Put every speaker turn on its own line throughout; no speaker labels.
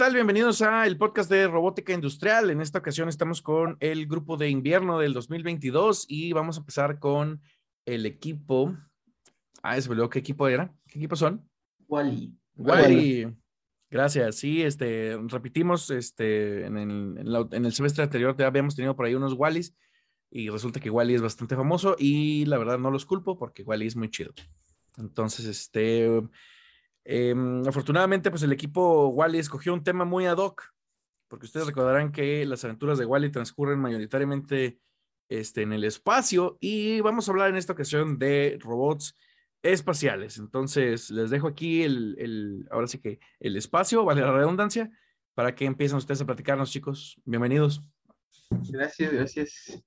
Tal? Bienvenidos a el podcast de Robótica Industrial. En esta ocasión estamos con el grupo de invierno del 2022 y vamos a empezar con el equipo. Ah, se me qué equipo era. ¿Qué equipo son?
Wally.
Wally. Gracias. Sí, este, repetimos, este, en el, en, el semestre anterior ya habíamos tenido por ahí unos Wallys y resulta que Wally es bastante famoso y la verdad no los culpo porque Wally es muy chido. Entonces, este, Em, afortunadamente, pues el equipo Wally escogió un tema muy ad hoc, porque ustedes recordarán que las aventuras de Wally transcurren mayoritariamente este, en el espacio y vamos a hablar en esta ocasión de robots espaciales. Entonces, les dejo aquí el, el ahora sí que el espacio, vale la redundancia, para que empiecen ustedes a platicarnos, chicos. Bienvenidos.
Gracias, gracias.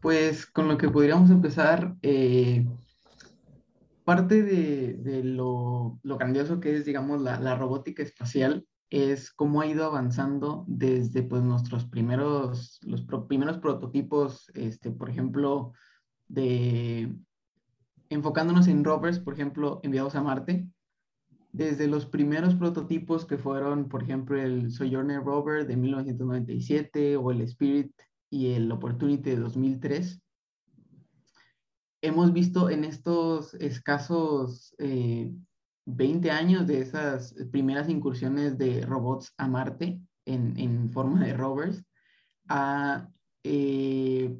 Pues con lo que podríamos empezar, eh, parte de, lo, grandioso que es, digamos, la, robótica espacial es cómo ha ido avanzando desde pues, nuestros primeros, los primeros prototipos, este, por ejemplo, enfocándonos en rovers, por ejemplo, enviados a Marte, desde los primeros prototipos que fueron, por ejemplo, el Sojourner Rover de 1997 o el Spirit y el Opportunity de 2003, hemos visto en estos escasos 20 eh, años de esas primeras incursiones de robots a Marte en, forma de rovers, eh,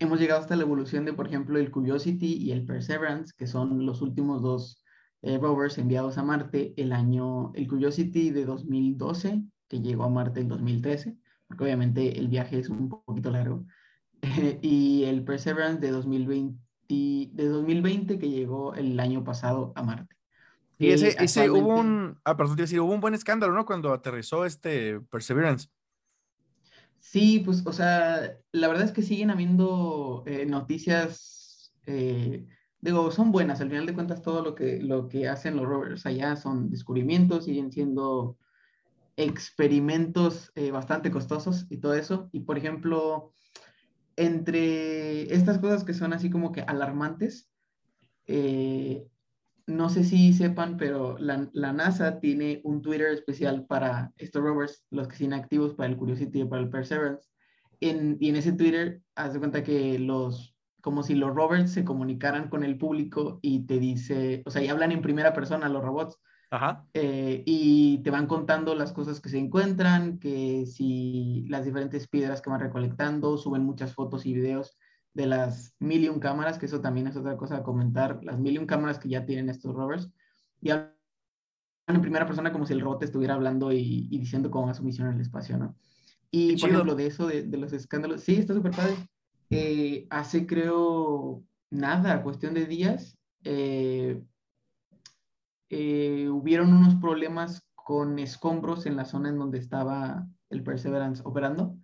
hemos llegado hasta la evolución de, por ejemplo, el Curiosity y el Perseverance, que son los últimos dos eh, rovers enviados a Marte el año, el Curiosity de 2012, que llegó a Marte en 2013, porque obviamente el viaje es un poquito largo, y el Perseverance de 2020 de 2020 que llegó el año pasado a Marte.
Y ese, ese hubo un, ah, perdón, decir, hubo un buen escándalo, ¿no? Cuando aterrizó este Perseverance.
Sí, pues, o sea, la verdad es que siguen habiendo eh, noticias, eh, digo, son buenas, al final de cuentas todo lo que, lo que hacen los rovers allá son descubrimientos, siguen siendo experimentos eh, bastante costosos y todo eso. Y por ejemplo, entre estas cosas que son así como que alarmantes, eh, no sé si sepan, pero la, NASA tiene un Twitter especial para estos rovers, los que siguen activos para el Curiosity y para el Perseverance. En, y en ese Twitter, haz de cuenta que los, como si los rovers se comunicaran con el público y te dice, o sea, y hablan en primera persona los robots
Ajá.
Eh, y te van contando las cosas que se encuentran, que si las diferentes piedras que van recolectando, suben muchas fotos y videos de las mil y un cámaras, que eso también es otra cosa a comentar, las mil y un cámaras que ya tienen estos rovers, y hablan en primera persona como si el robot estuviera hablando y, diciendo cómo va su misión en el espacio, ¿no? Y por ejemplo, de eso, de, los escándalos, sí, está súper padre. Eh, hace creo nada, cuestión de días, eh, eh, hubieron unos problemas con escombros en la zona en donde estaba el Perseverance operando.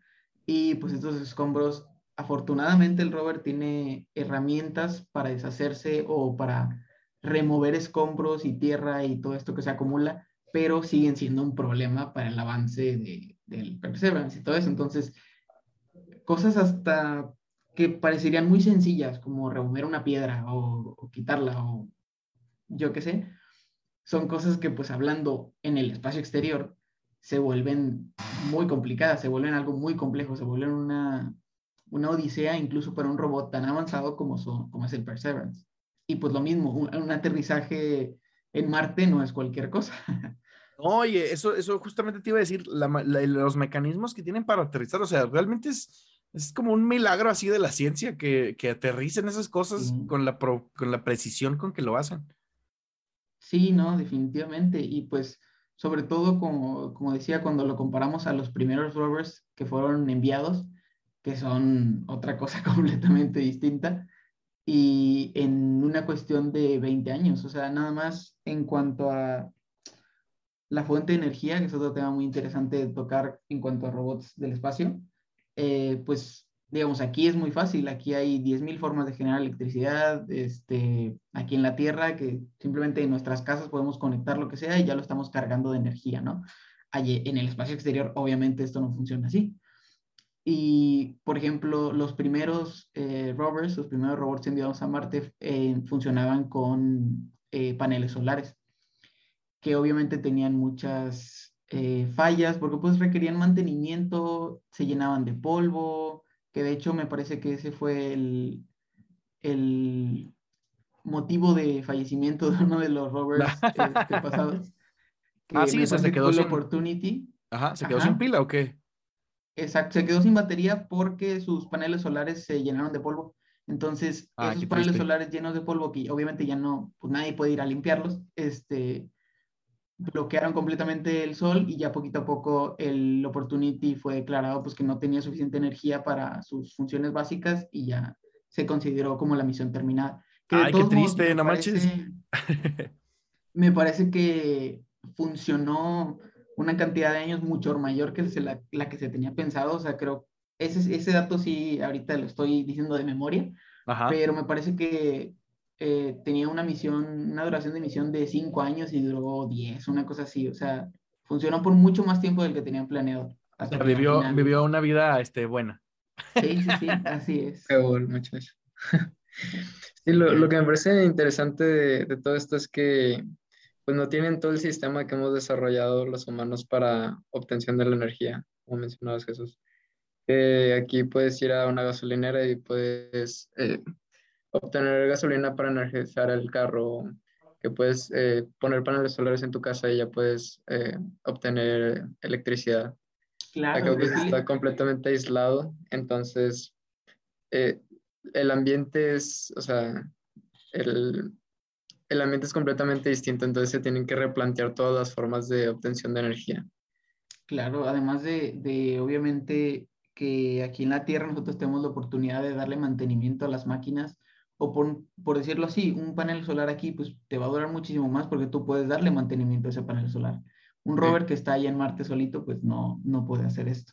Y pues estos escombros, afortunadamente el rover tiene herramientas para deshacerse o para remover escombros y tierra y todo esto que se acumula, pero siguen siendo un problema para el avance de, del Perseverance y todo eso. Entonces, cosas hasta que parecerían muy sencillas, como remover una piedra o, o quitarla o yo qué sé, son cosas que pues hablando en el espacio exterior se vuelven muy complicadas, se vuelven algo muy complejo, se vuelven una, una odisea incluso para un robot tan avanzado como, son, como es el Perseverance. Y pues lo mismo, un, aterrizaje en Marte no es cualquier cosa.
Oye, eso, eso justamente te iba a decir, los mecanismos que tienen para aterrizar, o sea, realmente es, es como un milagro así de la ciencia que, que aterricen esas cosas con, la con la precisión con que lo hacen.
Sí, no, definitivamente. Y pues, sobre todo, como, como decía, cuando lo comparamos a los primeros rovers que fueron enviados, que son otra cosa completamente distinta, y en una cuestión de 20 años, o sea, nada más en cuanto a la fuente de energía, que es otro tema muy interesante de tocar en cuanto a robots del espacio, eh, pues digamos, aquí es muy fácil, aquí hay 10.000 formas de generar electricidad, este, aquí en la Tierra, que simplemente en nuestras casas podemos conectar lo que sea y ya lo estamos cargando de energía, ¿no? Allí, en el espacio exterior, obviamente, esto no funciona así. Y, por ejemplo, los primeros eh, rovers, los primeros robots enviados a Marte eh, funcionaban con eh, paneles solares, que obviamente tenían muchas fallas porque pues requerían mantenimiento, se llenaban de polvo, que de hecho me parece que ese fue el, el motivo de fallecimiento de uno de los rovers este, pasados.
ah, sí, se quedó sin...
Opportunity.
Ajá, ¿se quedó sin pila o qué?
Exacto, se quedó sin batería porque sus paneles solares se llenaron de polvo. Entonces, ah, esos paneles solares llenos de polvo, que obviamente ya no, pues nadie puede ir a limpiarlos, este, bloquearon completamente el sol y ya poquito a poco el Opportunity fue declarado pues que no tenía suficiente energía para sus funciones básicas y ya se consideró como la misión terminada.
Ay, qué triste, no manches.
Me parece que funcionó una cantidad de años mucho mayor que la, la que se tenía pensado. O sea, creo, ese, ese dato sí, ahorita lo estoy diciendo de memoria, pero me parece que eh, tenía una misión, una duración de misión de cinco años y duró 10, una cosa así. O sea, funcionó por mucho más tiempo del que tenían planeado.
vivió, vivió una vida este, buena.
Sí, sí, sí, así es.
Bueno, muchacho. Sí, lo, lo, que me parece interesante de, de, todo esto es que pues no tienen todo el sistema que hemos desarrollado los humanos para obtención de la energía, como mencionabas Jesús. aquí puedes ir a una gasolinera y puedes eh, obtener gasolina para energizar el carro, que puedes eh, poner paneles solares en tu casa y ya puedes eh, obtener electricidad.
Claro.
Acá está completamente aislado, entonces el ambiente es, o sea, el, el ambiente es completamente distinto, entonces se tienen que replantear todas las formas de obtención de energía.
Claro, además de, de, obviamente que aquí en la Tierra nosotros tenemos la oportunidad de darle mantenimiento a las máquinas, o por, por, decirlo así, un panel solar aquí pues te va a durar muchísimo más porque tú puedes darle mantenimiento a ese panel solar. Un rover que está ahí en Marte solito pues no, no puede hacer esto.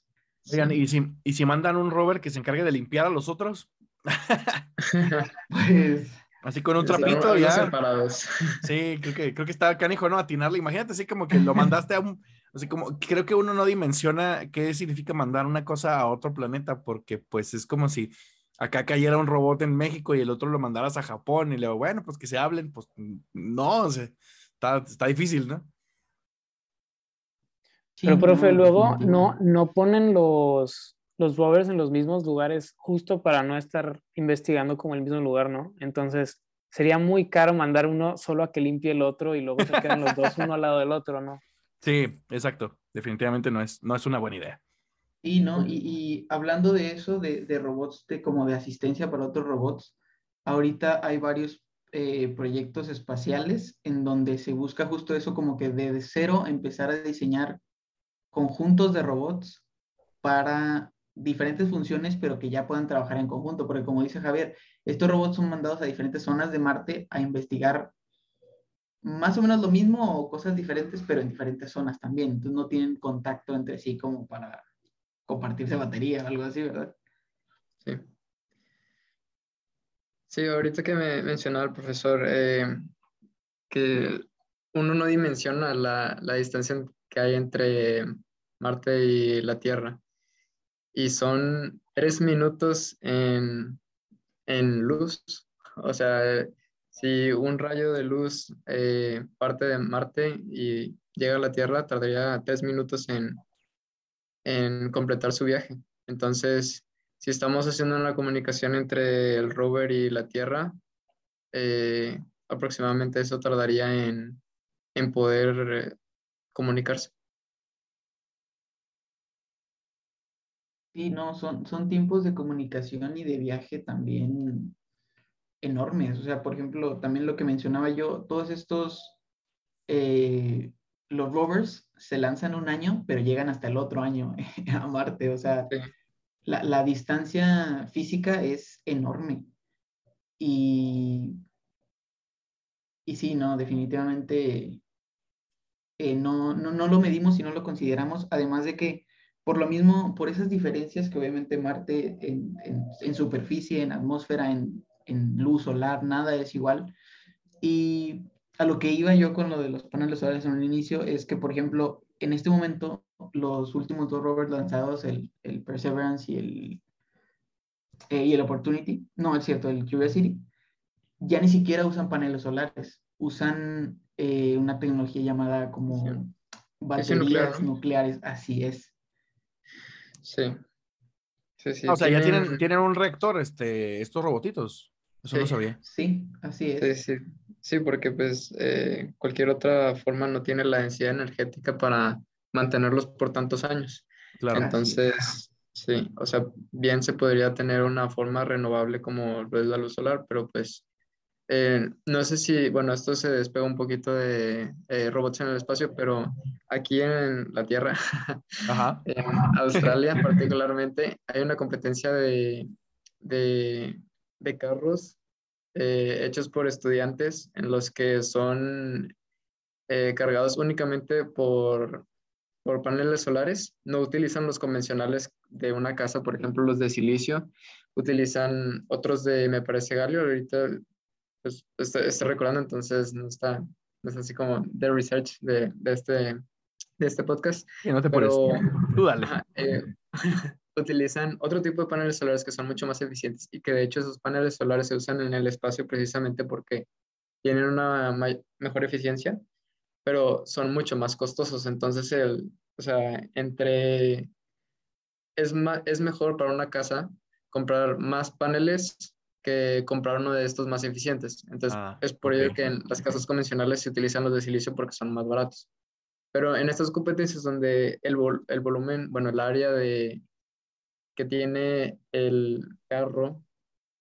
Oigan, ¿y, si, ¿y si mandan un rover que se encargue de limpiar a los otros?
pues
Así con un trapito ya. Separados. Sí, creo que, creo que está canijo, ¿no? Atinarle. Imagínate así como que lo mandaste a un. Así como, creo que uno no dimensiona qué significa mandar una cosa a otro planeta, porque pues es como si acá cayera un robot en México y el otro lo mandaras a Japón y le digo, bueno, pues que se hablen, pues no, o sea, está, está difícil, ¿no?
Pero, profe, luego no, no ponen los, los rovers en los mismos lugares justo para no estar investigando como el mismo lugar, ¿no? Entonces sería muy caro mandar uno solo a que limpie el otro y luego se quedan los dos uno al lado del otro, ¿no?
Sí, exacto. Definitivamente no es, no es una buena idea.
Y no, y, hablando de eso, de, de, robots de, como de asistencia para otros robots, ahorita hay varios eh, proyectos espaciales en donde se busca justo eso, como que de cero empezar a diseñar conjuntos de robots para diferentes funciones, pero que ya puedan trabajar en conjunto, porque como dice Javier, estos robots son mandados a diferentes zonas de Marte a investigar más o menos lo mismo o cosas diferentes, pero en diferentes zonas también. Entonces no tienen contacto entre sí como para compartirse batería o algo así, ¿verdad?
Sí. Sí, ahorita que me mencionaba el profesor eh, que uno no dimensiona la, la distancia que hay entre Marte y la Tierra y son tres minutos en, luz. O sea, si un rayo de luz eh, parte de Marte y llega a la Tierra, tardaría tres minutos en, completar su viaje. Entonces, si estamos haciendo una comunicación entre el rover y la Tierra, eh, aproximadamente eso tardaría en, poder eh, comunicarse.
Sí, no, son, son tiempos de comunicación y de viaje también enormes. O sea, por ejemplo, también lo que mencionaba yo, todos estos, eh, los rovers se lanzan un año, pero llegan hasta el otro año a Marte. O sea, la, distancia física es enorme. Y, y sí, no, definitivamente eh, no, no, no lo medimos y no lo consideramos, además de que por lo mismo, por esas diferencias que obviamente Marte en, en, superficie, en atmósfera, en, en, luz solar, nada es igual. Y a lo que iba yo con lo de los paneles solares en un inicio es que, por ejemplo, en este momento, los últimos dos rovers lanzados, el, el Perseverance y el, eh, y el Opportunity, no, es cierto, el Curiosity, ya ni siquiera usan paneles solares, usan eh, una tecnología llamada como baterías nucleares, así es.
Sí.
o sea, ya tienen, tienen un reactor este, estos robotitos. Eso no sabía.
Sí, así es.
Sí, sí. Sí porque pues eh, cualquier otra forma no tiene la densidad energética para mantenerlos por tantos años. Claro. Entonces, sí, o sea, bien se podría tener una forma renovable como lo es la luz solar, pero pues eh, no sé si, bueno, esto se despega un poquito de eh, robots en el espacio, pero aquí en la Tierra, en Australia particularmente, hay una competencia de, de, de carros eh, hechos por estudiantes en los que son cargados únicamente por, por paneles solares. No utilizan los convencionales de una casa, por ejemplo, los de silicio. Utilizan otros de, me parece, galio. Ahorita pues, estoy, recordando, entonces no está, no es así como de research de, de este, de este podcast.
Y no te pero, Tú dale.
Eh, utilizan otro tipo de paneles solares que son mucho más eficientes y que de hecho esos paneles solares se usan en el espacio precisamente porque tienen una mejor eficiencia, pero son mucho más costosos. Entonces, el, o sea, entre... Es, es mejor para una casa comprar más paneles que comprar uno de estos más eficientes. Entonces, ah, es por ello que en las casas convencionales se utilizan los de silicio porque son más baratos. Pero en estas competencias donde el, el volumen, bueno, el área de, que tiene el carro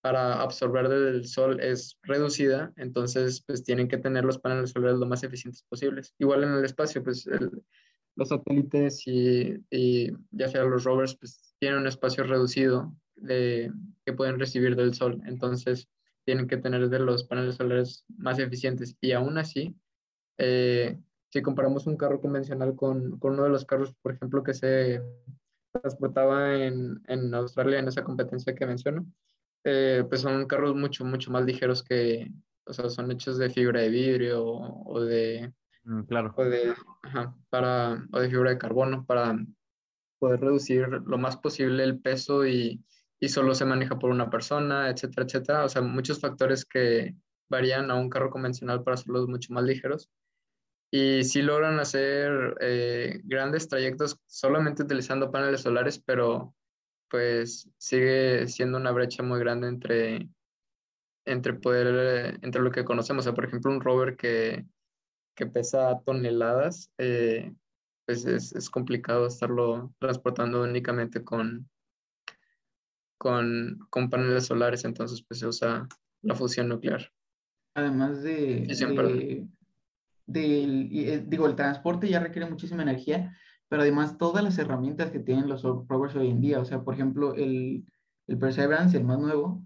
para absorber del sol es reducida, entonces pues tienen que tener los paneles solares lo más eficientes posibles. Igual en el espacio, pues los satélites y, ya sea los rovers, pues tienen un espacio reducido de, que pueden recibir del sol. Entonces, tienen que tener de los paneles solares más eficientes. Y aún así, eh, si comparamos un carro convencional con, con, uno de los carros, por ejemplo, que se transportaba en, en Australia en esa competencia que menciono, eh, pues son carros mucho, mucho más ligeros que, o sea, son hechos de fibra de vidrio o, de...
Mm, claro.
O de, ajá, para, o de fibra de carbono para poder reducir lo más posible el peso y, y solo se maneja por una persona, etcétera, etcétera. O sea, muchos factores que varían a un carro convencional para hacerlos mucho más ligeros. Y sí logran hacer eh, grandes trayectos solamente utilizando paneles solares, pero pues sigue siendo una brecha muy grande entre, entre poder, entre lo que conocemos. O sea, por ejemplo, un rover que, que pesa toneladas, eh, pues es, es, complicado estarlo transportando únicamente con, con, con, paneles solares, entonces pues se usa la fusión nuclear.
Además de, de, digo, el transporte ya requiere muchísima energía, pero además todas las herramientas que tienen los rovers hoy en día, o sea, por ejemplo, el, el Perseverance, el más nuevo,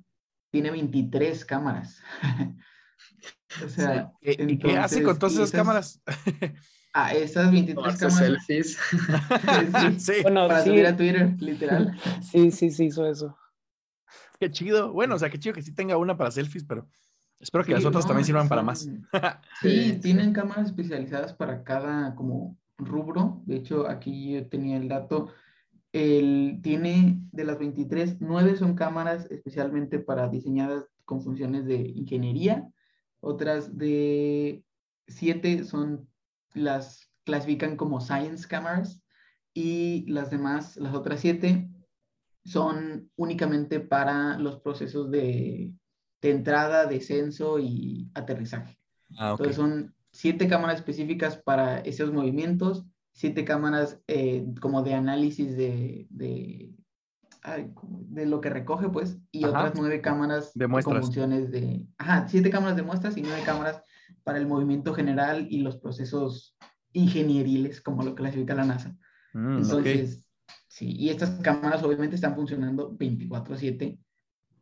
tiene 23 cámaras.
o sea, ¿Y qué hace con todas esas, cámaras?
Ah, esas 23 cámaras.
selfies.
sí, Bueno, para subir a Twitter, literal.
Sí, sí, sí, hizo eso.
Qué chido. Bueno, o sea, qué chido que sí tenga una para selfies, pero espero que las otras también sirvan para más.
sí, tienen cámaras especializadas para cada como rubro. De hecho, aquí yo tenía el dato. El, tiene de las 23, 9 son cámaras especialmente para diseñadas con funciones de ingeniería. Otras de 7 son las clasifican como science cameras y las demás, las otras 7 son únicamente para los procesos de, entrada, descenso y aterrizaje. Ah, Entonces son siete cámaras específicas para esos movimientos, siete cámaras eh, como de análisis de, de, lo que recoge, pues, y otras nueve cámaras
de
con funciones de... Ajá, siete cámaras de muestras y nueve cámaras para el movimiento general y los procesos ingenieriles, como lo clasifica la NASA. Mm, Entonces, Sí, y estas cámaras obviamente están funcionando 24/7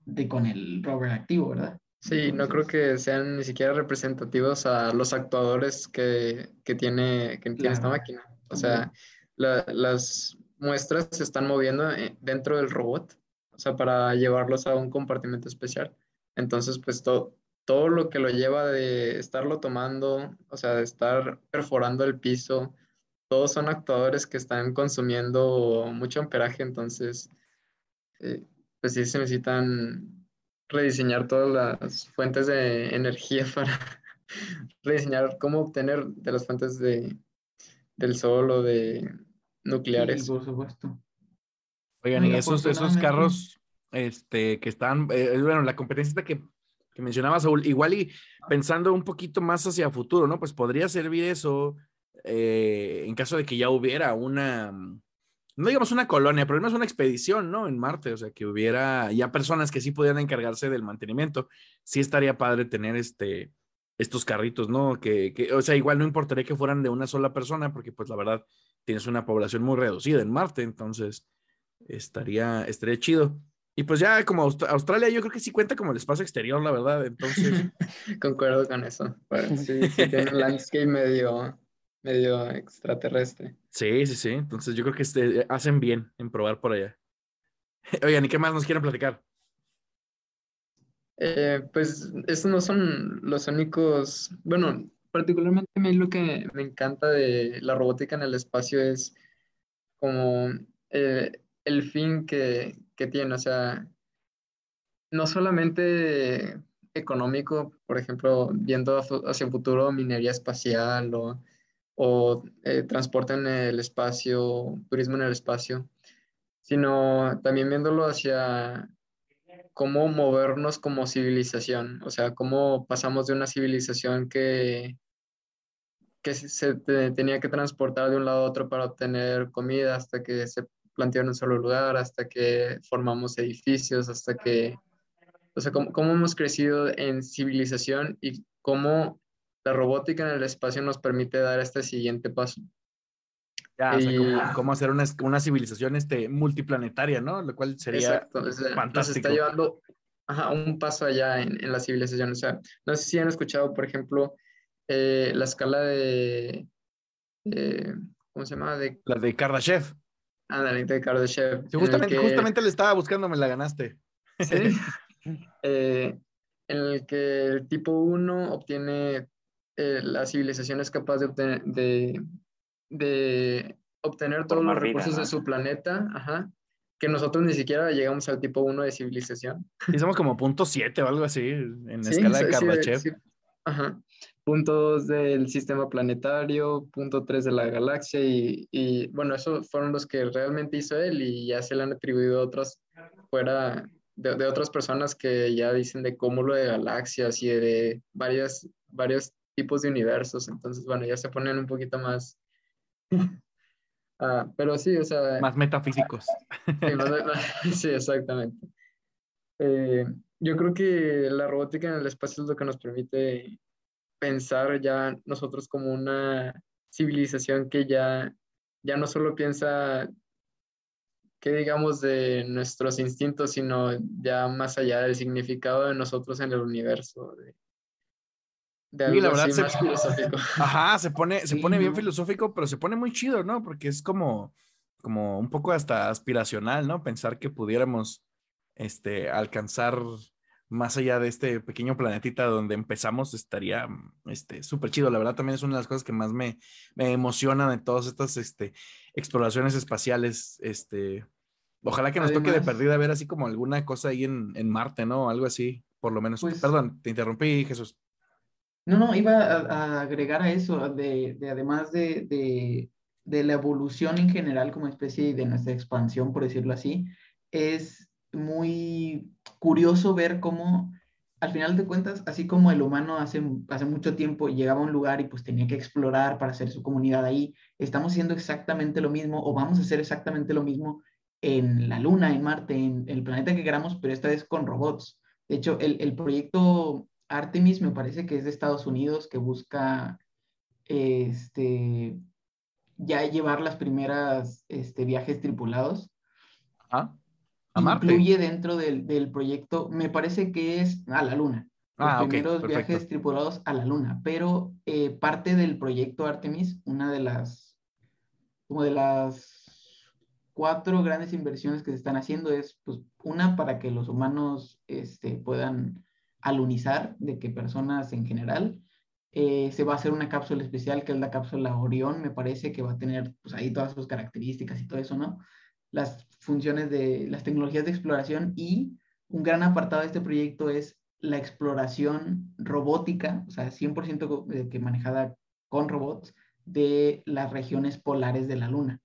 de, con el rover activo, ¿verdad?
Sí, no creo que sean ni siquiera representativos a los actuadores que, tiene, que tiene esta máquina. O sea, las muestras se están moviendo eh, dentro del robot, o sea, para llevarlos a un compartimento especial. Entonces, pues todo, todo lo que lo lleva de estarlo tomando, o sea, de estar perforando el piso, todos son actuadores que están consumiendo mucho amperaje, entonces, eh, pues sí se necesitan rediseñar todas las fuentes de energía para rediseñar cómo obtener de las fuentes de, del sol o de nucleares.
por supuesto.
Oigan, y esos, esos carros este, que están, eh, bueno, la competencia que, que mencionaba Saúl, igual y pensando un poquito más hacia futuro, ¿no? Pues podría servir eso eh, en caso de que ya hubiera una, no digamos una colonia, pero no es una expedición, ¿no? En Marte, o sea, que hubiera ya personas que sí pudieran encargarse del mantenimiento. Sí estaría padre tener este, estos carritos, ¿no? Que, que, o sea, igual no importaría que fueran de una sola persona, porque pues la verdad tienes una población muy reducida en Marte, entonces estaría, estaría chido. Y pues ya como Australia yo creo que sí cuenta como el espacio exterior, la verdad, entonces...
Concuerdo con eso. sí, sí tiene un landscape medio medio extraterrestre.
Sí, sí, sí. Entonces yo creo que este, hacen bien en probar por allá. Oigan, ¿y qué más nos quieren platicar?
Eh, pues estos no son los únicos, bueno, particularmente a mí lo que me encanta de la robótica en el espacio es como eh, el fin que, que, tiene, o sea, no solamente económico, por ejemplo, viendo hacia el futuro minería espacial o o eh, transporte en el espacio, turismo en el espacio, sino también viéndolo hacia cómo movernos como civilización, o sea, cómo pasamos de una civilización que, que se tenía que transportar de un lado a otro para obtener comida hasta que se planteó en un solo lugar, hasta que formamos edificios, hasta que, o sea, cómo, cómo hemos crecido en civilización y cómo la robótica en el espacio nos permite dar este siguiente paso.
Ya, o sea, cómo, hacer una, una, civilización este, multiplanetaria, ¿no? Lo cual sería
exacto, fantástico. Nos está llevando un paso allá en, en, la civilización. O sea, no sé si han escuchado, por ejemplo, eh, la escala de, ¿Cómo se llama? De,
la de Kardashev.
Ah, la de Kardashev.
Sí, justamente, justamente le estaba buscando, me la ganaste.
Sí. eh, en el que el tipo 1 obtiene eh, la civilización es capaz de obtener, de, obtener todos los recursos de su planeta, ajá, que nosotros ni siquiera llegamos al tipo 1 de civilización.
Y somos como punto 7 o algo así en escala de Kardashev.
ajá. Punto 2 del sistema planetario, punto 3 de la galaxia y, y, bueno, esos fueron los que realmente hizo él y ya se le han atribuido otros fuera de, de, otras personas que ya dicen de cúmulo de galaxias y de varias, varios tipos de universos, entonces, bueno, ya se ponen un poquito más... Ah, pero sí, o sea...
Más metafísicos.
Sí, exactamente. Eh, yo creo que la robótica en el espacio es lo que nos permite pensar ya nosotros como una civilización que ya, ya no solo piensa que digamos de nuestros instintos, sino ya más allá del significado de nosotros en el universo, de,
y la verdad se, filosófico. Ajá, se pone, se pone bien filosófico, pero se pone muy chido, ¿no? Porque es como, como un poco hasta aspiracional, ¿no? Pensar que pudiéramos este, alcanzar más allá de este pequeño planetita donde empezamos, estaría este, súper chido. La verdad también es una de las cosas que más me, me emociona de todas estas este, exploraciones espaciales. Este, ojalá que nos toque de perdida ver así como alguna cosa ahí en, en Marte, ¿no? Algo así, por lo menos. Pues Perdón, te interrumpí, Jesús.
No, no, iba a, agregar a eso, de, además de, la evolución en general como especie y de nuestra expansión, por decirlo así, es muy curioso ver cómo, al final de cuentas, así como el humano hace, hace mucho tiempo llegaba a un lugar y pues tenía que explorar para hacer su comunidad ahí, estamos haciendo exactamente lo mismo o vamos a hacer exactamente lo mismo en la Luna, en Marte, en, el planeta que queramos, pero esta vez con robots. De hecho, el, el proyecto Artemis me parece que es de Estados Unidos, que busca este, ya llevar las primeras este, viajes tripulados.
Ah,
a Marte. Incluye dentro del, del, proyecto, me parece que es a la Luna. los
Ah,
primeros viajes tripulados a la Luna, pero eh, parte del proyecto Artemis, una de las, como de las cuatro grandes inversiones que se están haciendo es, pues, una para que los humanos este, puedan alunizar, de que personas en general, eh, se va a hacer una cápsula especial que es la cápsula Orión, me parece que va a tener pues, ahí todas sus características y todo eso, ¿no? Las funciones de las tecnologías de exploración y un gran apartado de este proyecto es la exploración robótica, o sea, 100% co- de que manejada con robots de las regiones polares de la Luna.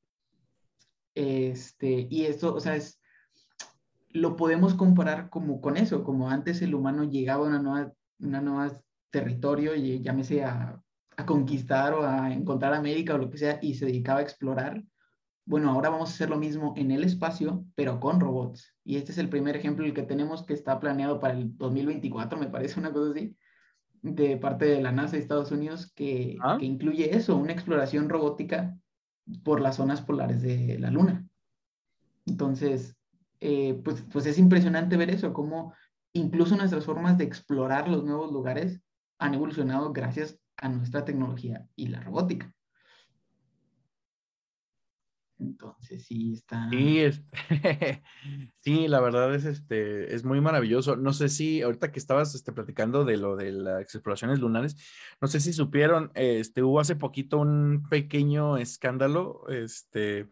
Este, y esto, o sea, es, lo podemos comparar como con eso, como antes el humano llegaba a una nueva, una nueva territorio, y llámese a, a conquistar o a encontrar América o lo que sea, y se dedicaba a explorar. Bueno, ahora vamos a hacer lo mismo en el espacio, pero con robots. Y este es el primer ejemplo, el que tenemos que está planeado para el 2024, me parece una cosa así, de parte de la NASA de Estados Unidos, que,
Ah.
que incluye eso, una exploración robótica por las zonas polares de la Luna. Entonces, eh, pues, pues es impresionante ver eso, cómo incluso nuestras formas de explorar los nuevos lugares han evolucionado gracias a nuestra tecnología y la robótica. Entonces, sí, está...
Sí, sí, la verdad es, este, es muy maravilloso. No sé si ahorita que estabas este, platicando de lo de las exploraciones lunares, no sé si supieron, este, hubo hace poquito un pequeño escándalo, este,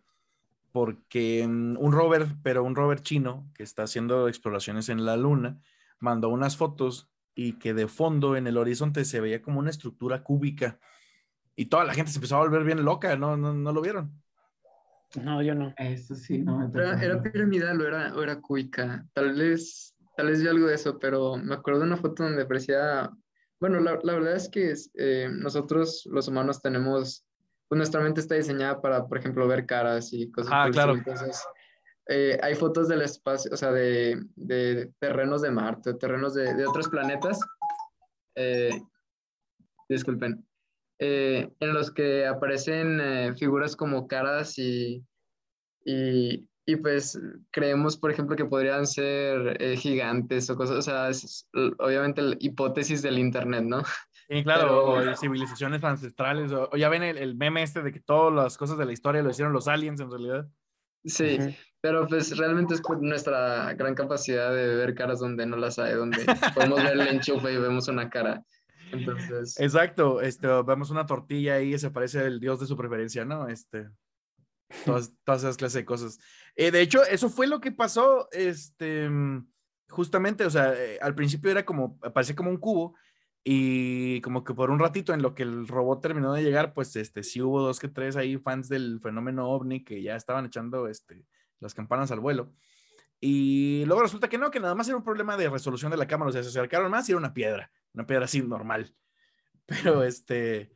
porque mm, un rover, pero un rover chino que está haciendo exploraciones en la luna, mandó unas fotos y que de fondo en el horizonte se veía como una estructura cúbica y toda la gente se empezó a volver bien loca, ¿no, no, no lo vieron?
No, yo no.
Eso sí, no
era piramidal o era, o era cúbica. Tal vez, tal vez vi algo de eso, pero me acuerdo de una foto donde parecía. Bueno, la, la verdad es que eh, nosotros, los humanos, tenemos. Pues nuestra mente está diseñada para, por ejemplo, ver caras y cosas
Ah, claro.
Entonces, eh, hay fotos del espacio, o sea, de, de terrenos de Marte, terrenos de, de otros planetas. eh, disculpen. eh, en los que aparecen eh, figuras como caras y, y, y, pues creemos, por ejemplo, que podrían ser eh, gigantes o cosas, o sea, es, obviamente la hipótesis del Internet, ¿no?
Sí, claro,
Pero-
o de civilizaciones ancestrales, o, o ya ven el, el meme este de que todas las cosas de la historia lo hicieron los aliens en realidad.
Sí, pero pues realmente es por nuestra gran capacidad de ver caras donde no las hay, donde podemos ver el enchufe y vemos una cara. Entonces,
Exacto, este, vemos una tortilla ahí y se parece el dios de su preferencia, ¿no? Este, todas, todas esas clases de cosas. Eh, de hecho, eso fue lo que pasó, este, justamente, o sea, eh, al principio era como, parecía como un cubo y como que por un ratito en lo que el robot terminó de llegar, pues, este, sí hubo dos que tres ahí fans del fenómeno ovni que ya estaban echando, este, las campanas al vuelo. Y luego resulta que no, que nada más era un problema de resolución de la cámara, o sea, se acercaron más y era una piedra, una piedra así normal. Pero este,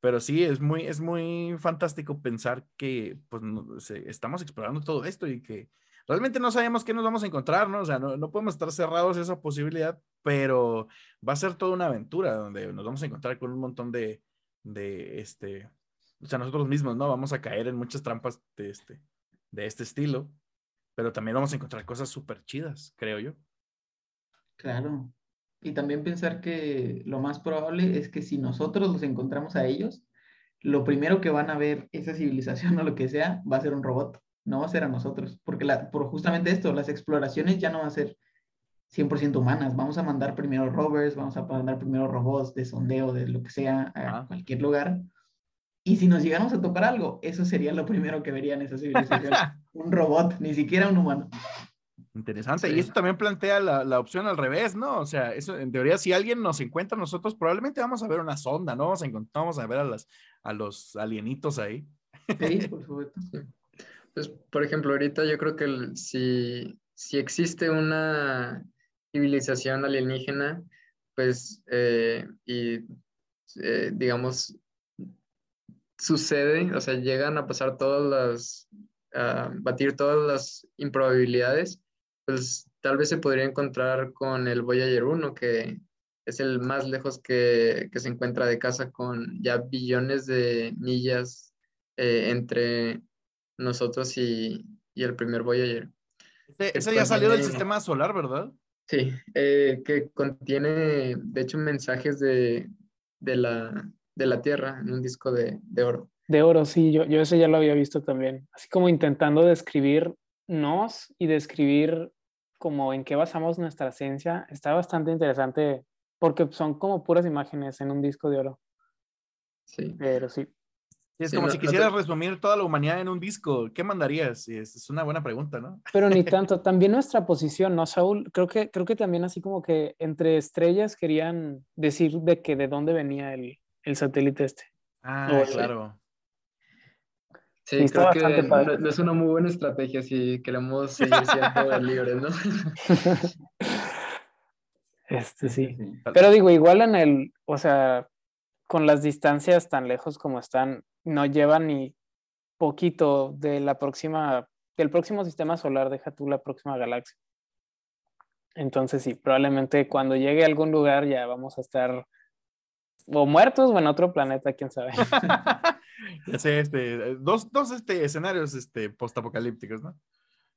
pero sí, es muy, es muy fantástico pensar que pues, no- se- estamos explorando todo esto y que realmente no sabemos qué nos vamos a encontrar, ¿no? O sea, no, no podemos estar cerrados a esa posibilidad, pero va a ser toda una aventura donde nos vamos a encontrar con un montón de, de este, o sea, nosotros mismos, ¿no? Vamos a caer en muchas trampas de este, de este estilo, pero también vamos a encontrar cosas súper chidas, creo yo.
Claro. Y también pensar que lo más probable es que si nosotros los encontramos a ellos, lo primero que van a ver esa civilización o lo que sea va a ser un robot, no va a ser a nosotros, porque la, por justamente esto, las exploraciones ya no van a ser 100% humanas, vamos a mandar primero rovers, vamos a mandar primero robots de sondeo, de lo que sea, a cualquier lugar. Y si nos llegamos a topar algo, eso sería lo primero que verían esas civilizaciones, un robot, ni siquiera un humano.
Interesante. Y
Sí.
esto también plantea la, la opción al revés, ¿no? O sea, eso en teoría, si alguien nos encuentra nosotros, probablemente vamos a ver una sonda, ¿no? Vamos a, vamos a ver a, las, a los alienitos ahí.
Sí, por supuesto.
Pues, por ejemplo, ahorita yo creo que el- si, si existe una civilización alienígena, pues, eh, y eh, digamos, sucede, o sea, llegan a pasar todas las, a batir todas las improbabilidades, pues tal vez se podría encontrar con el Voyager 1, que es el más lejos que, que se encuentra de casa con ya billones de millas eh, entre nosotros y, y el primer Voyager.
Ese,
Que
ese ya salió del sistema solar, ¿verdad?
Sí, eh, que contiene, de hecho, mensajes de, de, la, de la Tierra en un disco de, de oro.
De oro, sí, yo, yo ese ya lo había visto también. Así como intentando describirnos y describir como en qué basamos nuestra esencia. Está bastante interesante porque son como puras imágenes en un disco de oro.
Sí.
Pero sí.
Es
Sí,
como
no-
si
no
quisieras
te-
resumir toda la humanidad en un disco. ¿Qué mandarías? Y Es, es una buena pregunta, ¿no?
Pero ni tanto. También nuestra posición, ¿no, Saúl? Creo que, creo que también así como que entre estrellas querían decir de que de dónde venía el, el satélite este.
Ah,
sí.
claro.
Sí, creo que no, no es una muy buena estrategia si queremos seguir siendo libres, ¿no?
Este sí.
Sí.
Pero digo, igual en el, o sea, con las distancias tan lejos como están, no llevan ni poquito de la próxima, del próximo sistema solar, deja tú la próxima galaxia. Entonces sí, probablemente cuando llegue a algún lugar ya vamos a estar o muertos o en otro planeta, quién sabe.
ya sé, este, dos, dos este, escenarios este, postapocalípticos, ¿no?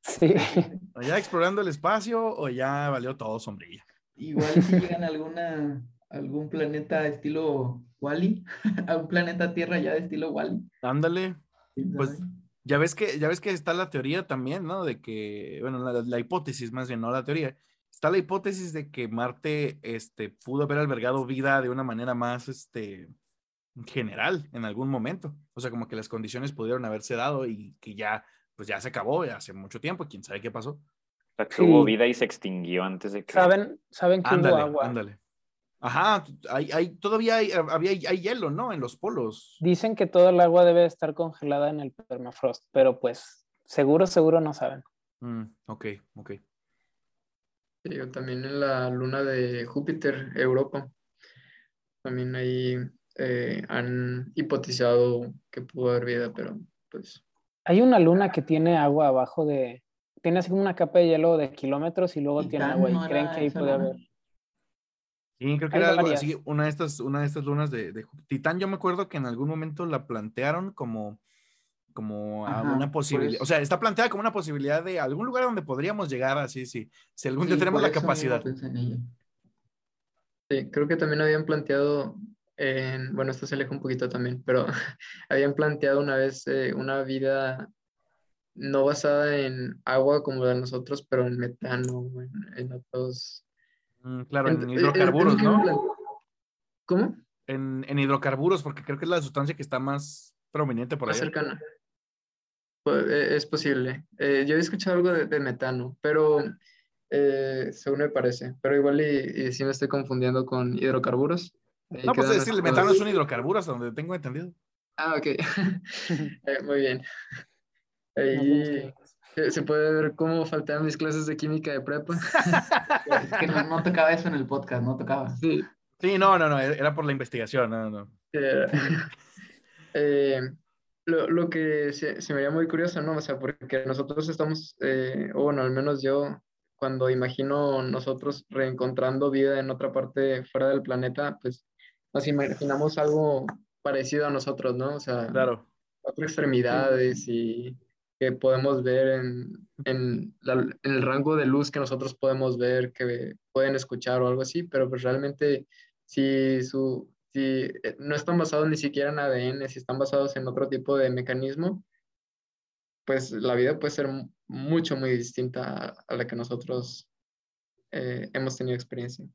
Sí,
O ya explorando el espacio o ya valió todo sombrilla.
Igual si llegan a alguna, algún planeta estilo Wally, a un planeta Tierra ya de estilo Wally.
Ándale.
¿quién
Pues? Ya ves que, ya ves que está la teoría también, ¿no? De que, bueno, la, la hipótesis más bien, no la teoría. Está la hipótesis de que Marte, este, pudo haber albergado vida de una manera más, este, general en algún momento. O sea, como que las condiciones pudieron haberse dado y que ya, pues ya se acabó ya hace mucho tiempo. ¿Quién sabe qué pasó?
O sea, que hubo vida y se extinguió antes de que...
saben, saben que hubo
Ándale,
agua.
ándale. Ajá, hay, hay, todavía hay, había, hay hielo, ¿no? En los polos.
Dicen que todo el agua debe estar congelada en el permafrost, pero pues seguro, seguro no saben.
Mm, ok, ok.
Sí, también en la luna de Júpiter, Europa. También ahí eh, han hipotizado que pudo haber vida, pero pues
Hay una luna que tiene agua abajo de, tiene así como una capa de hielo de kilómetros y luego tiene agua y
¿no
creen que ahí puede
luna?
haber.
Sí, creo que
Hay
era algo
varias.
así, una de estas, una de estas lunas de, Titán, yo me acuerdo que en algún momento la plantearon como, como a una posibilidad, o sea, está planteada como una posibilidad de algún lugar donde podríamos llegar así, sí, si algún día
Sí,
tenemos la capacidad.
sí, creo que también habían planteado, en, bueno, esto se aleja un poquito también, pero habían planteado una vez eh, una vida no basada en agua como la de nosotros, pero en metano, en, en otros...
Mm, claro, en
en-
hidrocarburos,
en- en-
¿no?
¿Cómo?
En, en hidrocarburos, porque creo que es la sustancia que está más prominente por
Más
allá.
cercana. Pues, eh, es posible. Eh, yo he escuchado algo de, de metano, pero eh, según me parece. Pero igual y, y sí me estoy confundiendo con hidrocarburos. Ahí
No, pues es que el metano es un hidrocarburo, hasta donde tengo entendido.
Ah, ok. Eh, muy bien. Ahí se, puede ver cómo faltaban mis clases de química de prepa.
Es que no, no tocaba eso en el podcast, no tocaba.
Sí,
Sí, no, no, no, era por la investigación, no, no.
Eh, eh, lo, lo que se, se me haría muy curioso, ¿no? O sea, porque nosotros estamos, eh, o bueno, al menos yo, cuando imagino nosotros reencontrando vida en otra parte fuera del planeta, pues nos imaginamos algo parecido a nosotros, ¿no? O sea,
Claro.
cuatro extremidades y que podemos ver en, en, la- en el rango de luz que nosotros podemos ver, que pueden escuchar o algo así, pero pues realmente si, su, si eh, no están basados ni siquiera en ADN, si están basados en otro tipo de mecanismo, pues la vida puede ser mu- mucho, muy distinta a, a la que nosotros eh, hemos tenido experiencia.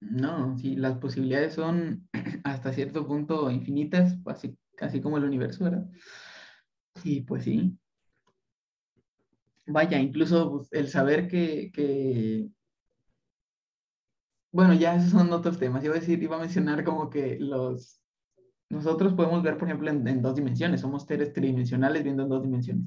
No, sí, las posibilidades son hasta cierto punto infinitas, así, casi como el universo, ¿verdad? Y pues sí. Vaya, incluso pues, el saber que, Bueno, ya esos son otros temas. Iba a decir, iba a mencionar como que los... Nosotros podemos ver, por ejemplo, en, en dos dimensiones. Somos seres tridimensionales viendo en dos dimensiones.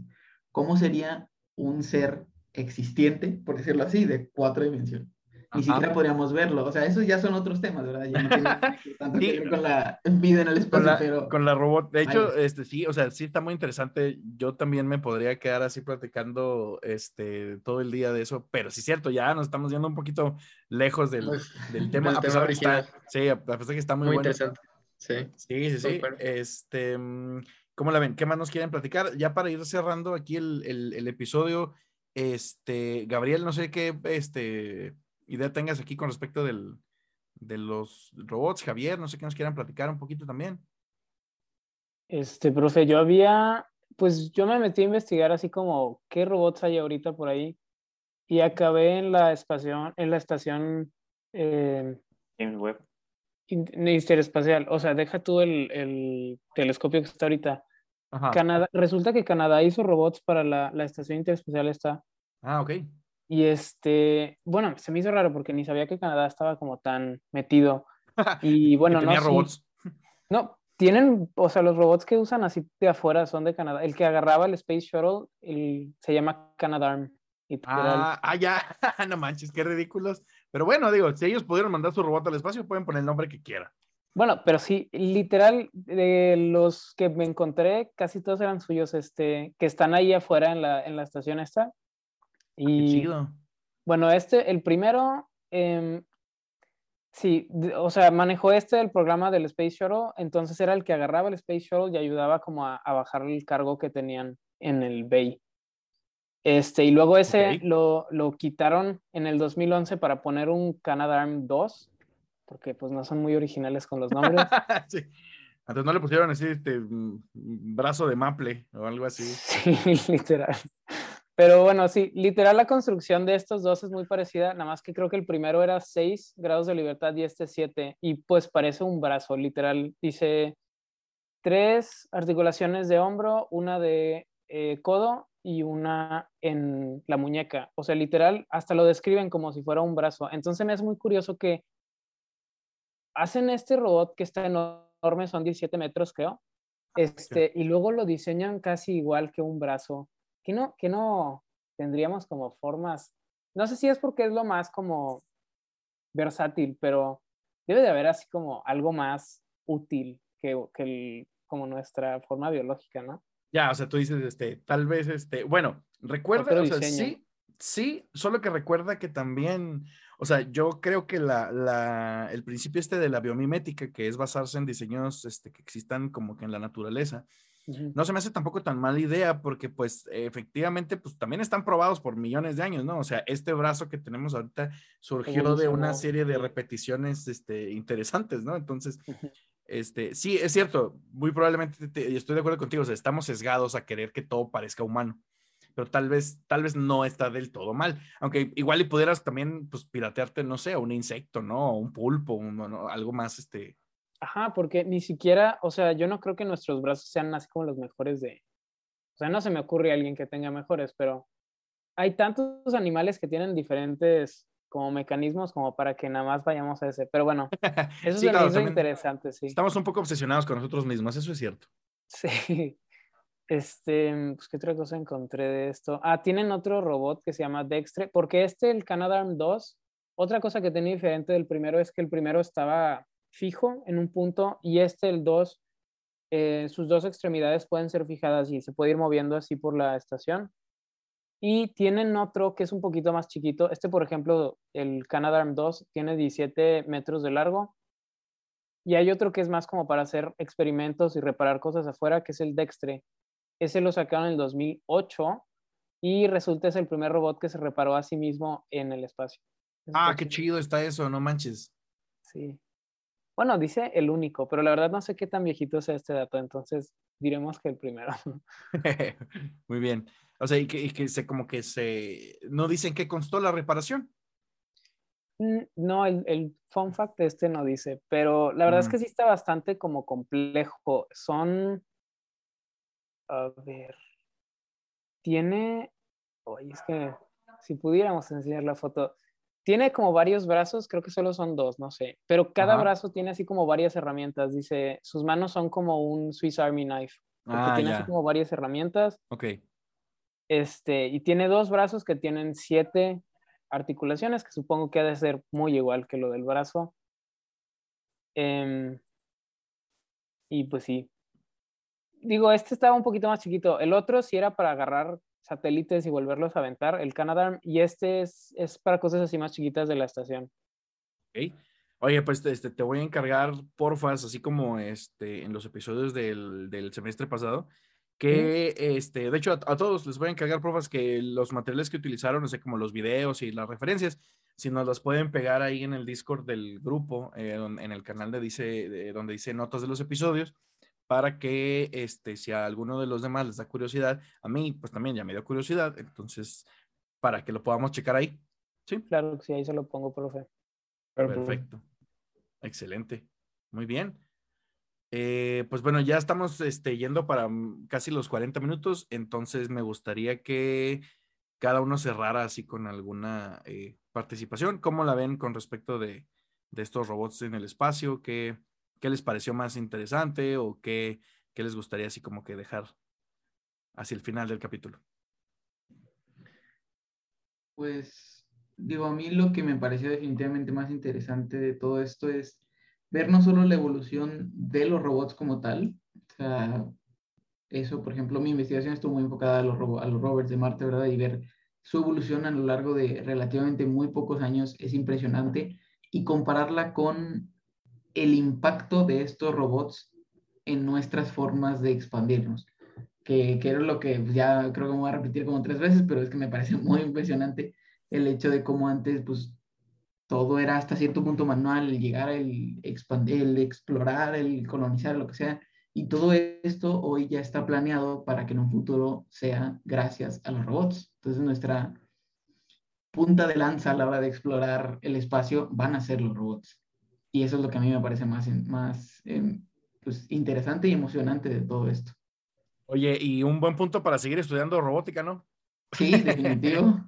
¿Cómo sería un ser existiente, por decirlo así, de cuatro dimensiones? Ni
Ajá.
siquiera podríamos verlo. O sea, esos ya son otros temas, ¿verdad? Ya no tienen tanto que
Sí.
ver con la vida en el
Con
espacio,
la,
pero...
con la robot. De hecho, este sí, o sea, sí está muy interesante. Yo también me podría quedar así platicando este todo el día de eso, pero sí es cierto, ya nos estamos yendo un poquito lejos del,
Pues,
del tema,
del
a
tema
pesar de que está, sí, a pesar de que está muy,
Muy
bueno.
interesante. Sí.
Sí, sí, sí. Este, mm, ¿cómo la ven? ¿Qué más nos quieren platicar? Ya para ir cerrando aquí el, el- el episodio, este, Gabriel, no sé qué, este, idea tengas aquí con respecto del, de los robots, Javier, no sé qué nos quieran platicar un poquito también.
Este, profe, yo había, pues yo me metí a investigar así como qué robots hay ahorita por ahí y acabé en la estación, en la estación eh,
James Webb.
in- interespacial. O sea, deja tú el, el telescopio que está ahorita.
Ajá.
Canadá, resulta que Canadá hizo robots para la, la estación interespacial esta.
Ah, ok.
Y este, bueno, se me hizo raro porque ni sabía que Canadá estaba como tan metido. Y bueno, no,
tenía
sí.
robots.
No, tienen, o sea, los robots que usan así de afuera son de Canadá. El que agarraba el Space Shuttle, el, se llama Canadarm.
Ah, ah, ya. no manches, qué ridículos. Pero bueno, digo, si ellos pudieron mandar su robot al espacio, pueden poner el nombre que quieran.
Bueno, pero sí, literal, de los que me encontré, casi todos eran suyos, este, que están ahí afuera en la, en la estación esta. Y
chido.
bueno, este, el primero, em, sí, o sea, manejó este el programa del Space Shuttle, entonces era el que agarraba el Space Shuttle y ayudaba como a, a bajar el cargo que tenían en el Bay. Este, y luego ese lo, lo quitaron en el 2011 para poner un Canadarm 2, porque pues no son muy originales con los nombres.
sí. Entonces no le pusieron así este mm, brazo de maple o algo así.
Sí, literal. Pero bueno, sí, literal la construcción de estos dos es muy parecida, nada más que creo que el primero era 6 grados de libertad y este 7, y pues parece un brazo, literal. Dice tres articulaciones de hombro, una de eh, codo y una en la muñeca. O sea, literal, hasta lo describen como si fuera un brazo. Entonces me es muy curioso que hacen este robot que está enorme, son 17 metros, creo. Este, y luego lo diseñan casi igual que un brazo. Que no, que no tendríamos como formas. No sé si es porque es lo más como versátil, pero debe de haber así como algo más útil que, que el- como nuestra forma biológica, ¿no?
Ya, o sea, tú dices, este, tal vez, este, bueno, recuerda, o sea, sí, sí, solo que recuerda que también, o sea, yo creo que la, la, el principio este de la biomimética, que es basarse en diseños, este, que existan como que en la naturaleza, No se me hace tampoco tan mala idea porque pues efectivamente pues también están probados por millones de años, ¿no? O sea, este brazo que tenemos ahorita surgió de una serie de repeticiones este, interesantes, ¿no? Entonces, este, sí, es cierto, muy probablemente te- y estoy de acuerdo contigo, o sea, estamos sesgados a querer que todo parezca humano, pero tal vez, tal vez no está del todo mal, aunque igual y pudieras también pues piratearte, no sé, un insecto, ¿no? O un pulpo, un- ¿no? algo más, este,
Ajá, porque ni siquiera, o sea, yo no creo que nuestros brazos sean así como los mejores de, o sea, no se me ocurre alguien que tenga mejores, pero hay tantos animales que tienen diferentes como mecanismos como para que nada más vayamos a ese. Pero bueno, eso
Sí,
me
claro, también
interesante, sí.
estamos un poco obsesionados con nosotros mismos, eso es cierto.
Sí. Este, pues, ¿qué otra cosa encontré de esto? Ah, tienen otro robot que se llama Dextre, porque este, el Canadarm 2, otra cosa que tenía diferente del primero es que el primero estaba fijo en un punto y este, el 2, eh, sus dos extremidades pueden ser fijadas y se puede ir moviendo así por la estación. Y tienen otro que es un poquito más chiquito. Este, por ejemplo, el Canadarm 2 tiene 17 metros de largo. Y hay otro que es más como para hacer experimentos y reparar cosas afuera, que es el Dextre. Ese lo sacaron en el 2008 y resulta es el primer robot que se reparó a sí mismo en el espacio.
Ah, qué chido está eso, no manches.
Sí. Bueno, dice el único, pero la verdad no sé qué tan viejito sea este dato, entonces diremos que el primero.
Muy bien. O sea, y que, y que se como que se no dicen qué constó la reparación.
Mm, No, el, el fun fact este no dice, pero la verdad es
Mm.
que sí está bastante como complejo. Son, a ver, tiene, oye, es que si pudiéramos enseñar la foto, tiene como varios brazos, creo que solo son dos, no sé, pero cada
Ajá.
brazo tiene así como varias herramientas. Dice, sus manos son como un Swiss Army knife, porque
Ah,
tiene
ya.
así como varias herramientas.
Ok.
Este, y tiene dos brazos que tienen siete articulaciones, que supongo que ha de ser muy igual que lo del brazo. Em, y pues sí. Digo, este estaba un poquito más chiquito. El otro sí era para agarrar satélites y volverlos a aventar, el Canadarm, y este es, es para cosas así más chiquitas de la estación.
Ok. Oye, pues este, te voy a encargar, porfas, así como este, en los episodios del, del semestre pasado, que, este, de hecho, a, a todos les voy a encargar, porfas, que los materiales que utilizaron, no sé, como los videos y las referencias, si nos las pueden pegar ahí en el Discord del grupo, eh, en el canal de dice, donde dice notas de los episodios, para que este, si a alguno de los demás les da curiosidad, a mí pues también ya me dio curiosidad, entonces para que lo podamos checar ahí. Sí.
Claro, sí, ahí se lo pongo, profe.
Perfecto. Excelente. Muy bien. Eh, pues bueno, ya estamos este, yendo para mm, casi los 40 minutos, entonces me gustaría que cada uno cerrara así con alguna eh, participación. ¿Cómo la ven con respecto de, de estos robots en el espacio? ¿Qué, ¿Qué, les pareció más interesante o qué, qué les gustaría así como que dejar hacia el final del capítulo?
Pues digo, a mí lo que me pareció definitivamente más interesante de todo esto es ver no solo la evolución de los robots como tal, o sea, eso, por ejemplo, mi investigación estuvo muy enfocada a los, a los rovers de Marte, ¿verdad? Y ver su evolución a lo largo de relativamente muy pocos años es impresionante y compararla con el impacto de estos robots en nuestras formas de expandirnos, que, que era lo que ya creo que me voy a repetir como tres veces, pero es que me parece muy impresionante el hecho de cómo antes, pues, todo era hasta cierto punto manual, el llegar, el, expandir, el explorar, el colonizar, lo que sea. Y todo esto hoy ya está planeado para que en un futuro sea gracias a los robots. Entonces nuestra punta de lanza a la hora de explorar el espacio van a ser los robots. Y eso es lo que a mí me parece más, más em, pues, interesante y emocionante de todo esto.
Oye, y un buen punto para seguir estudiando robótica, ¿no?
Sí, definitivo.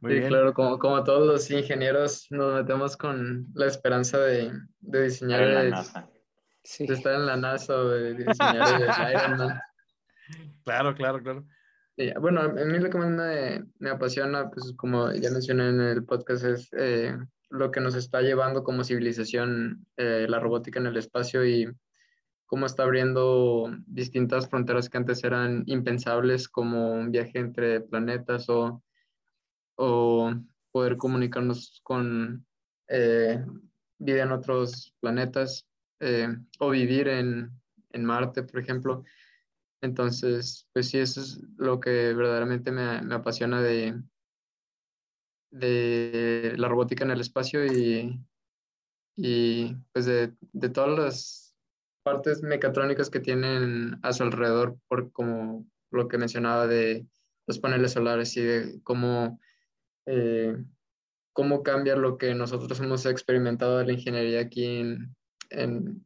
sí, claro, como, como todos los ingenieros nos metemos con la esperanza de, de diseñar
la
el-
NASA.
Sí.
de estar en la NASA o de diseñar el Iron Man.
Claro, claro, claro.
Y, bueno, a mí lo que más me, me apasiona, pues como ya mencioné en el podcast, es eh, lo que nos está llevando como civilización eh, la robótica en el espacio y cómo está abriendo distintas fronteras que antes eran impensables, como un viaje entre planetas o, o poder comunicarnos con eh, vida en otros planetas eh, o vivir en, en Marte, por ejemplo. Entonces, pues sí, eso es lo que verdaderamente me, me apasiona de, de la robótica en el espacio y, y pues de, de todas las partes mecatrónicas que tienen a su alrededor, por como lo que mencionaba de los paneles solares y de cómo, eh, cómo cambia lo que nosotros hemos experimentado de la ingeniería aquí en, en,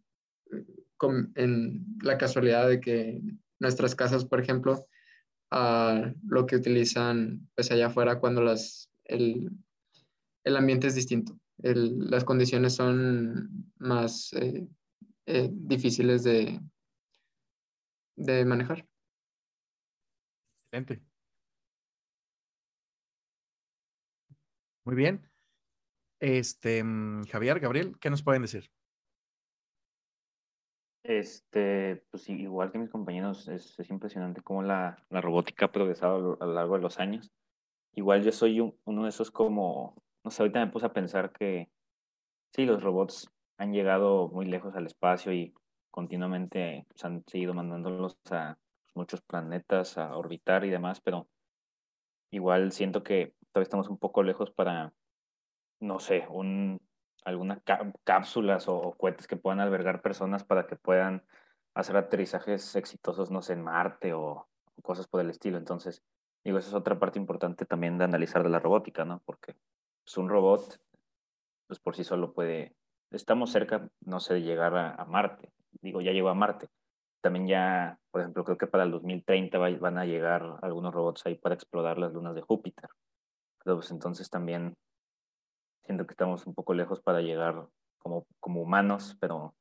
en la casualidad de que nuestras casas, por ejemplo, a lo que utilizan pues allá afuera cuando las, el, el ambiente es distinto. El- las condiciones son más eh, eh, difíciles de, de manejar.
Excelente. Muy bien. Este, mm, Javier, Gabriel, ¿qué nos pueden decir?
Este, pues igual que mis compañeros, es, es impresionante cómo la, la robótica ha progresado a lo, a lo largo de los años. Igual yo soy un- uno de esos como, no sé, ahorita me puse a pensar que sí, los robots han llegado muy lejos al espacio y continuamente pues, han seguido mandándolos a muchos planetas a orbitar y demás, pero igual siento que todavía estamos un poco lejos para, no sé, un, algunas cápsulas o, o cohetes que puedan albergar personas para que puedan hacer aterrizajes exitosos, no sé, en Marte o, o cosas por el estilo. Entonces, digo, esa es otra parte importante también de analizar de la robótica, ¿no? Porque pues, un robot, pues por sí solo puede, estamos cerca, no sé, de llegar a, Marte. Digo, ya llegó a Marte. También ya, por ejemplo, creo que para el 2030 va- van a llegar algunos robots ahí para explorar las lunas de Júpiter. Pero pues entonces también siento que estamos un poco lejos para llegar como, como humanos, pero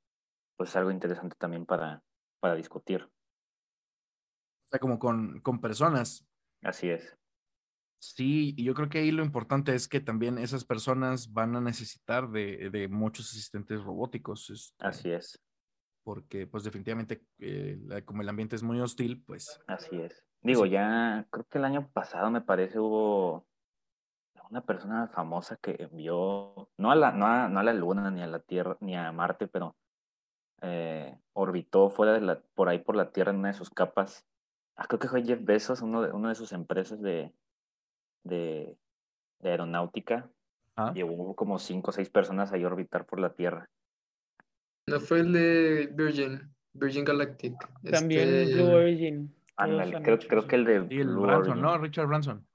pues es algo interesante también para, para discutir.
O sea, como con, con personas.
Así es.
Sí, y yo creo que ahí lo importante es que también esas personas van a necesitar de, de muchos asistentes robóticos. este,
Así es.
Porque, pues, definitivamente, eh, como el ambiente es muy hostil, pues,
Así es. Digo, ya creo que el año pasado me parece hubo una persona famosa que envió, no a la, no a, no a la Luna, ni a la Tierra, ni a Marte, pero eh, orbitó fuera de la, por ahí por la Tierra en una de sus capas. Ah, creo que fue Jeff Bezos, uno de, una de sus empresas de, de, de aeronáutica,
Ah.
Llevó como cinco o seis personas ahí a orbitar por la Tierra.
No fue el de Virgin, Virgin Galactic.
También
este,
Blue Origin.
creo, creo que el de
Sí, el
Blue
Branson,
Origin.
¿no? Richard Branson.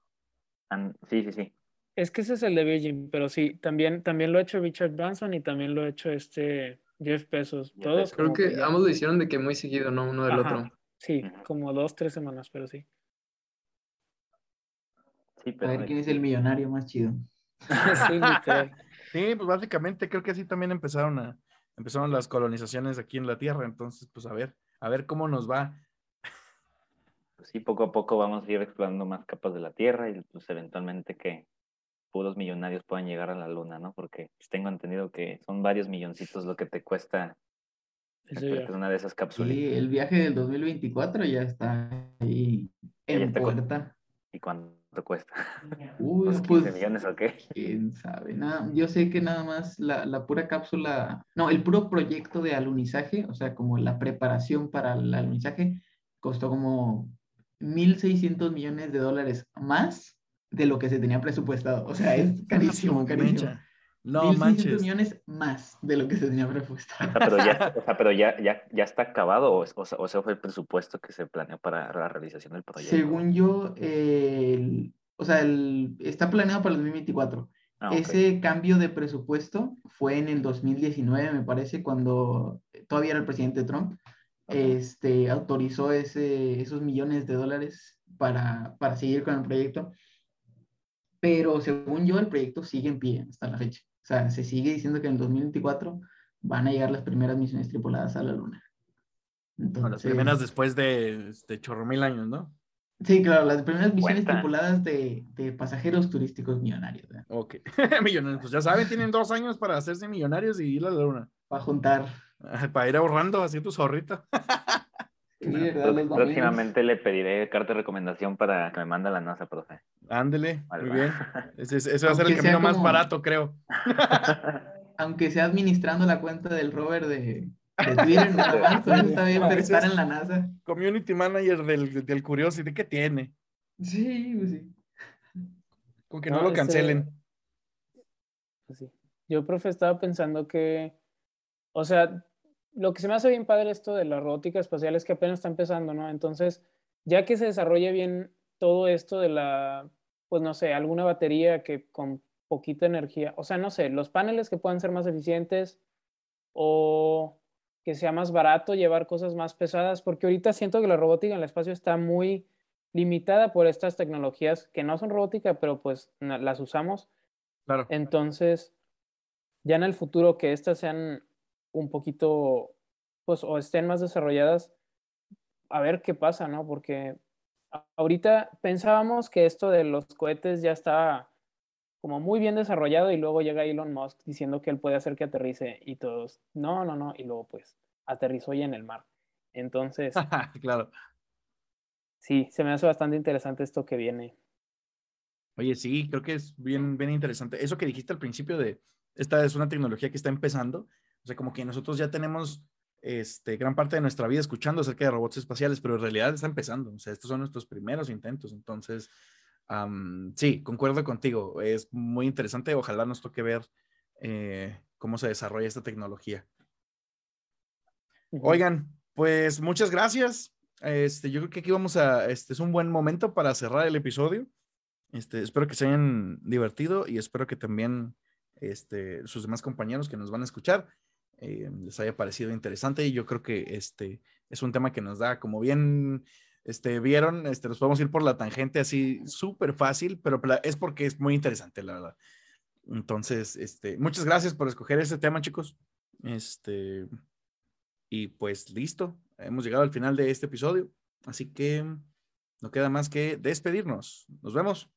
An- sí, sí, sí.
Es que ese es el de Virgin, pero sí, también, también lo ha hecho Richard Branson y también lo ha hecho este Jeff Bezos.
Jeff
Todos.
Creo que
ya-
ambos lo hicieron de que muy seguido, ¿no? Uno del
Ajá.
otro.
Sí, como dos, tres semanas, pero sí.
Sí,
A ver quién es el millonario más chido.
sí.
Sí, pues básicamente creo que así también empezaron a empezaron las colonizaciones aquí en la Tierra, entonces pues a ver, a ver cómo nos va.
pues sí, poco a poco vamos a ir explorando más capas de la Tierra y pues eventualmente que puros millonarios puedan llegar a la Luna, ¿no? Porque pues, tengo entendido que son varios milloncitos lo que te cuesta En una de esas cápsulas.
Sí, el viaje del 2024 ya está ahí en
está
puerta.
¿Y cuánto cuesta?
Uy,
¿Unos 15
pues,
millones o qué?
quién sabe. Nada, yo sé que nada más la, la pura cápsula, no, el puro proyecto de alunizaje, o sea, como la preparación para el alunizaje, costó como 1.600 millones de dólares más de lo que se tenía presupuestado. O sea, es carísimo, carísimo.
No
1.600
manches.
millones más de lo que se tenía
O
presupuestado.
sea, pero ya, o sea, pero ya, ya, ya está acabado o, o, sea, o sea, fue el presupuesto que se planeó para la realización del proyecto.
Según yo, eh, el- o sea, el- está planeado para el 2024.
Ah.
Ese cambio de presupuesto fue en el 2019, me parece, cuando todavía era el presidente Trump, este, autorizó ese, esos millones de dólares para, para seguir con el proyecto. Pero según yo, el proyecto sigue en pie hasta la fecha. O sea, se sigue diciendo que en el 2024 van a llegar las primeras misiones tripuladas a la Luna.
Bueno, las
Entonces-
primeras después de este, chorro mil años, ¿no?
Sí, claro, las primeras misiones
Cuentan.
tripuladas de, de pasajeros turísticos millonarios, ¿verdad?
Ok. millonarios, pues ya saben, tienen dos años para hacerse millonarios y ir a la luna.
Para juntar.
Para ir ahorrando, así tu zorrito.
Domingos.
Próximamente le pediré carta de recomendación para que me mande a la NASA, profe.
Ándele, muy
Alba.
bien. Ese, va a ser el camino más barato, creo.
Aunque sea administrando la cuenta del Robert de, de Twitter, eso está bien, pero estar en la NASA.
Community manager del, del Curiosity, ¿qué tiene?
Sí, pues sí.
Con que no,
No,
lo
este-
cancelen.
Pues sí. Yo, profe, estaba pensando que, o sea, lo que se me hace bien padre esto de la robótica espacial es que apenas está empezando, ¿no? Entonces, ya que se desarrolle bien todo esto de la, pues no sé, alguna batería que con poquita energía, o sea, no sé, los paneles que puedan ser más eficientes o que sea más barato llevar cosas más pesadas, porque ahorita siento que la robótica en el espacio está muy limitada por estas tecnologías que no son robótica, pero pues las usamos.
Claro.
Entonces, ya en el futuro que estas sean un poquito, pues, o estén más desarrolladas, a ver qué pasa, ¿no? Porque ahorita pensábamos que esto de los cohetes ya estaba como muy bien desarrollado y luego llega Elon Musk diciendo que él puede hacer que aterrice y todos, no, no, no, y luego pues aterrizó ya en el mar. Entonces,
claro.
sí, se me hace bastante interesante esto que viene.
Oye, sí, creo que es bien, bien interesante. Eso que dijiste al principio de esta es una tecnología que está empezando. O sea, como que nosotros ya tenemos este, gran parte de nuestra vida escuchando acerca de robots espaciales, pero en realidad está empezando. O sea, estos son nuestros primeros intentos. Entonces, sí, concuerdo contigo. Es muy interesante. Ojalá nos toque ver eh, cómo se desarrolla esta tecnología. Oigan, pues muchas gracias. Este, yo creo que aquí vamos a, este es un buen momento para cerrar el episodio. Este, espero que se hayan divertido y espero que también este, sus demás compañeros que nos van a escuchar eh, les haya parecido interesante y yo creo que este es un tema que nos da, como bien este, vieron, este, nos podemos ir por la tangente así súper fácil, pero es porque es muy interesante, la verdad. Entonces, este, muchas gracias por escoger este tema, chicos. Este, y pues listo, hemos llegado al final de este episodio, así que no queda más que despedirnos. Nos vemos.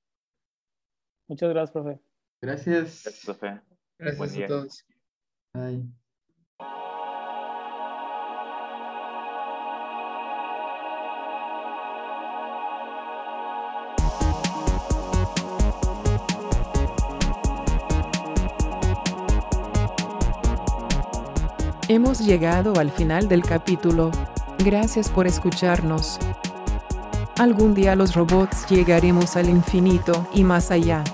Muchas gracias, profe.
Gracias.
Gracias, profe. Buen
Gracias
día.
a todos.
Bye.
Hemos llegado al final del capítulo. Gracias por escucharnos. Algún día los robots llegaremos al infinito y más allá.